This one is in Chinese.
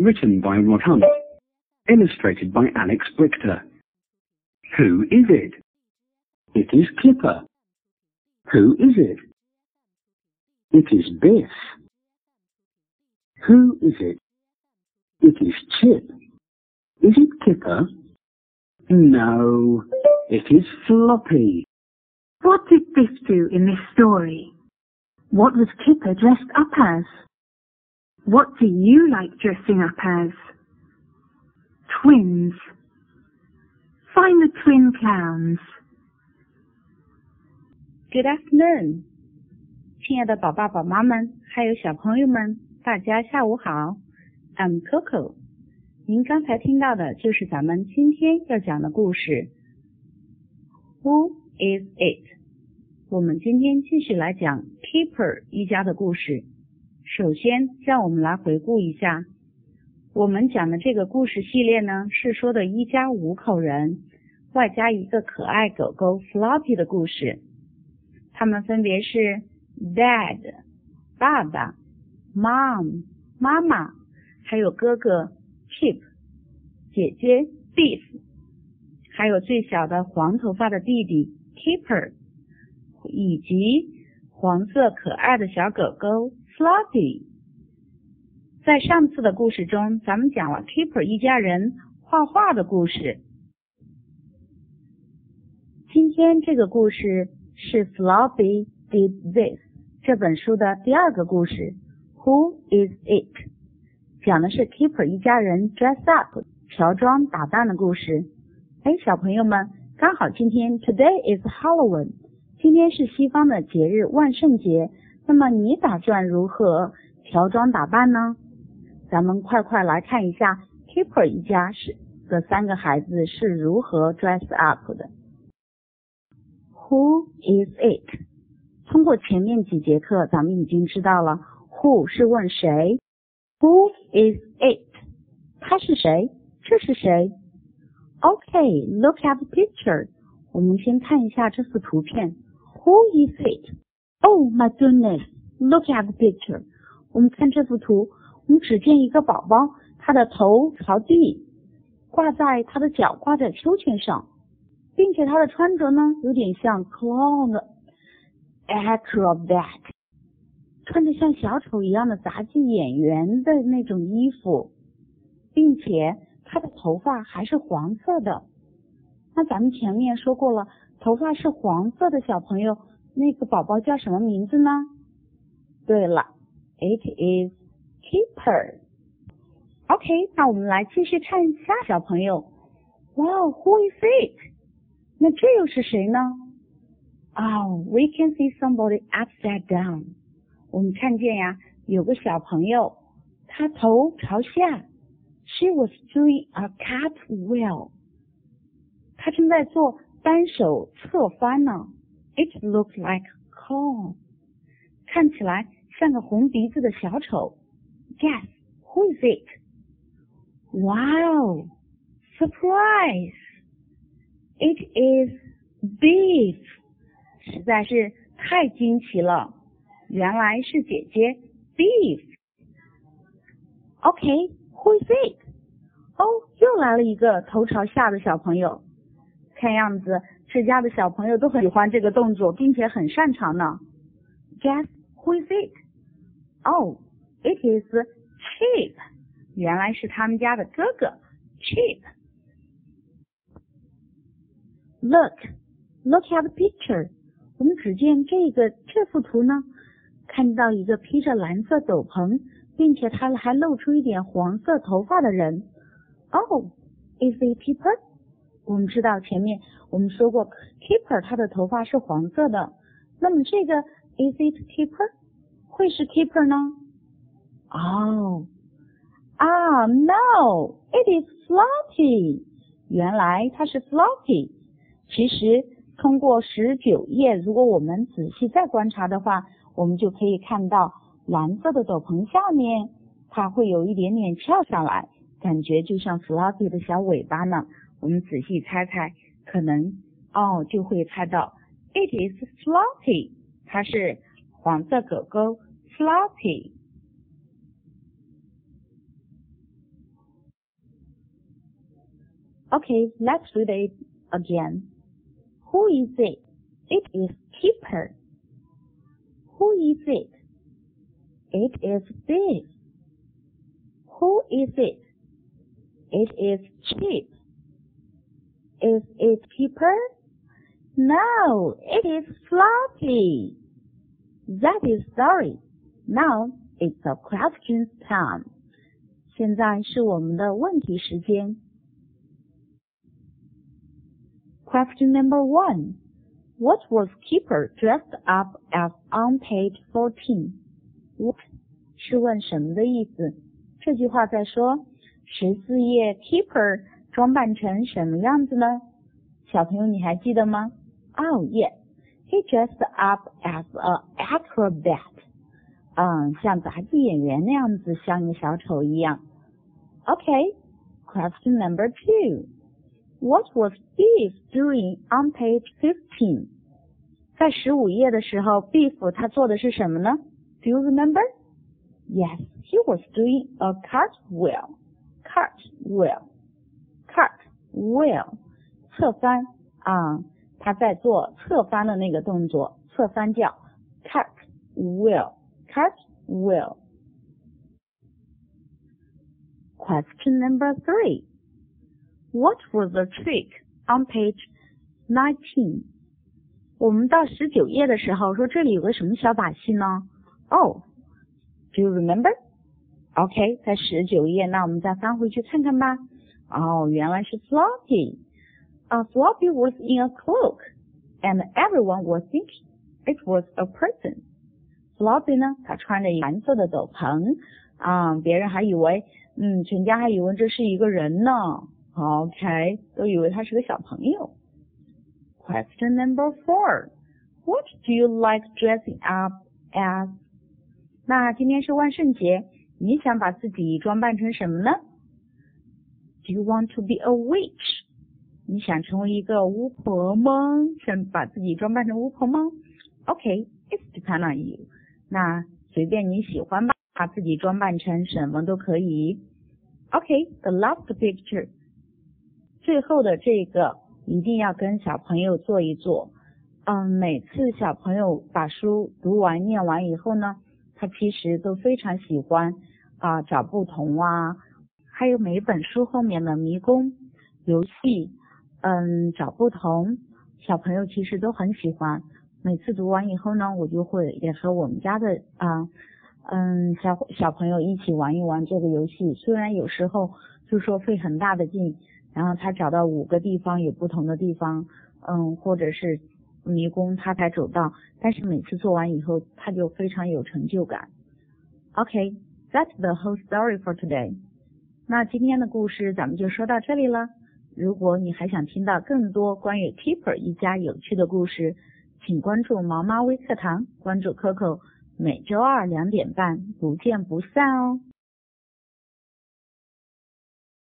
Written by Rod Hunt. Illustrated by Alex Brichter. Who is it? It is Clipper. Who is it? It is Biff. Who is it? It is Chip. Is it Kipper? No, it is Floppy. What did Biff do in this story? What was Kipper dressed up as? What do you like dressing up as? Twins. Find the twin clowns. Good afternoon，亲爱的宝爸宝妈们，还有小朋友们，大家下午好。I'm Coco。您刚才听到的就是咱们今天要讲的故事。Who is it？我们今天继续来讲 Keeper 一家的故事。 首先，让我们来回顾一下，我们讲的这个故事系列呢，是说的一家五口人，外加一个可爱狗狗 Floppy 的故事。他们分别是 Dad 爸爸、Mom 妈妈，还有哥哥 Chip 姐姐 Beef，还有最小的黄头发的弟弟 Keeper，以及黄色可爱的小狗狗 Floppy。在上次的故事中，咱们讲了 Keeper 一家人画画的故事。今天这个故事。是 Floppy did this 这本书的第二个故事。Who is it？讲的是 Keeper 一家人 dress up 乔装打扮的故事。哎，小朋友们，刚好今天 Today is Halloween，今天是西方的节日万圣节。那么你打算如何乔装打扮呢？咱们快快来看一下 Keeper 一家是的三个孩子是如何 dress up 的。Who is it？通过前面几节课，咱们已经知道了，Who 是问谁，Who is it？他是谁？这是谁？OK，look at the picture。我们先看一下这幅图片。Who is it？Oh my goodness！Look at the picture。我们看这幅图，我们只见一个宝宝，他的头朝地，挂在他的脚挂在秋千上。并且他的穿着呢，有点像 clown acrobat，穿着像小丑一样的杂技演员的那种衣服，并且他的头发还是黄色的。那咱们前面说过了，头发是黄色的小朋友，那个宝宝叫什么名字呢？对了，it is Keeper。OK，那我们来继续看一下小朋友。Wow，who is it？那这又是谁呢？啊，We can see somebody upside down。我们看见呀，有个小朋友，他头朝下。She was doing a cartwheel。她正在做单手侧翻呢。It looked like corn。看起来像个红鼻子的小丑。Guess who is it? Wow! Surprise! It is beef，实在是太惊奇了，原来是姐姐 beef。OK，who is it？哦，又来了一个头朝下的小朋友，看样子 这家的小朋友都很喜欢这个动作，并且很擅长呢。Guess who is it？Oh, it is Chip，原来是他们家的哥哥 Chip。Look, look at the picture. 我们只见这个这幅图呢，看到一个披着蓝色斗篷，并且他还露出一点黄色头发的人。Oh, is it Keeper？我们知道前面我们说过，Keeper 他的头发是黄色的。那么这个 is it Keeper？会是 Keeper 呢？哦，啊，No，it is Floppy。原来它是 Floppy。其实，通过十九页，如果我们仔细再观察的话，我们就可以看到蓝色的斗篷下面，它会有一点点翘下来，感觉就像 Floppy 的小尾巴呢。我们仔细猜猜，可能哦就会猜到，It is Floppy，它是黄色狗狗 Floppy。 Okay, let's read it again. Who is it? It is keeper. Who is it? It is this. Who is it? It is cheap. Is it keeper? No, it is floppy. That is sorry. Now it's a questions time. 现在是我们的问题时间。Question number one. What was Keeper dressed up as on page fourteen? What 是问什么的意思？这句话在说十四页 Keeper 装扮成什么样子呢？小朋友你还记得吗？Oh yes, he dressed up as a acrobat. 嗯，像杂技演员那样子，像一个小丑一样。Okay, question number two. What was Beef doing on page fifteen？在十五页的时候，Beef 他做的是什么呢？Do you remember? Yes, he was doing a cartwheel. Cartwheel, cartwheel，侧翻啊，他在做侧翻的那个动作，侧翻叫 cartwheel, cartwheel. Question number three. What was the trick on page nineteen？我们到十九页的时候说这里有个什么小把戏呢？Oh，do you remember？OK，在十九页，那我们再翻回去看看吧。 哦，原来是 Floppy。啊，Floppy was in a cloak, and everyone was thinking it was a person. Floppy 呢，他穿着蓝色的斗篷啊，别人还以为，嗯，全家还以为这是一个人呢。OK，都以为他是个小朋友。Question number four. What do you like dressing up as? 那今天是万圣节，你想把自己装扮成什么呢？Do you want to be a witch? 你想成为一个巫婆吗？想把自己装扮成巫婆吗？OK, it's depend on you. 那随便你喜欢吧，把自己装扮成什么都可以。OK, the last picture. 最后的这个一定要跟小朋友做一做。嗯，每次小朋友把书读完、念完以后呢，他其实都非常喜欢啊找不同啊，还有每本书后面的迷宫游戏，嗯，找不同，小朋友其实都很喜欢。每次读完以后呢，我就会也和我们家的啊嗯小小朋友一起玩一玩这个游戏。虽然有时候就说费很大的劲。然后他找到五个地方有不同的地方，嗯，或者是迷宫，他才走到。但是每次做完以后，他就非常有成就感。OK，that's the whole story for today。那今天的故事咱们就说到这里了。如果你还想听到更多关于 Keeper 一家有趣的故事，请关注毛毛微课堂，关注 Coco，每周二两点半不见不散哦。